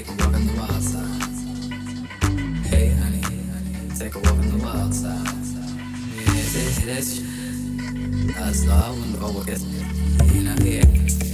take a walk on the wild side. Hey honey, take a walk on the wild side. Yeah, das ist das da und wo geht hin und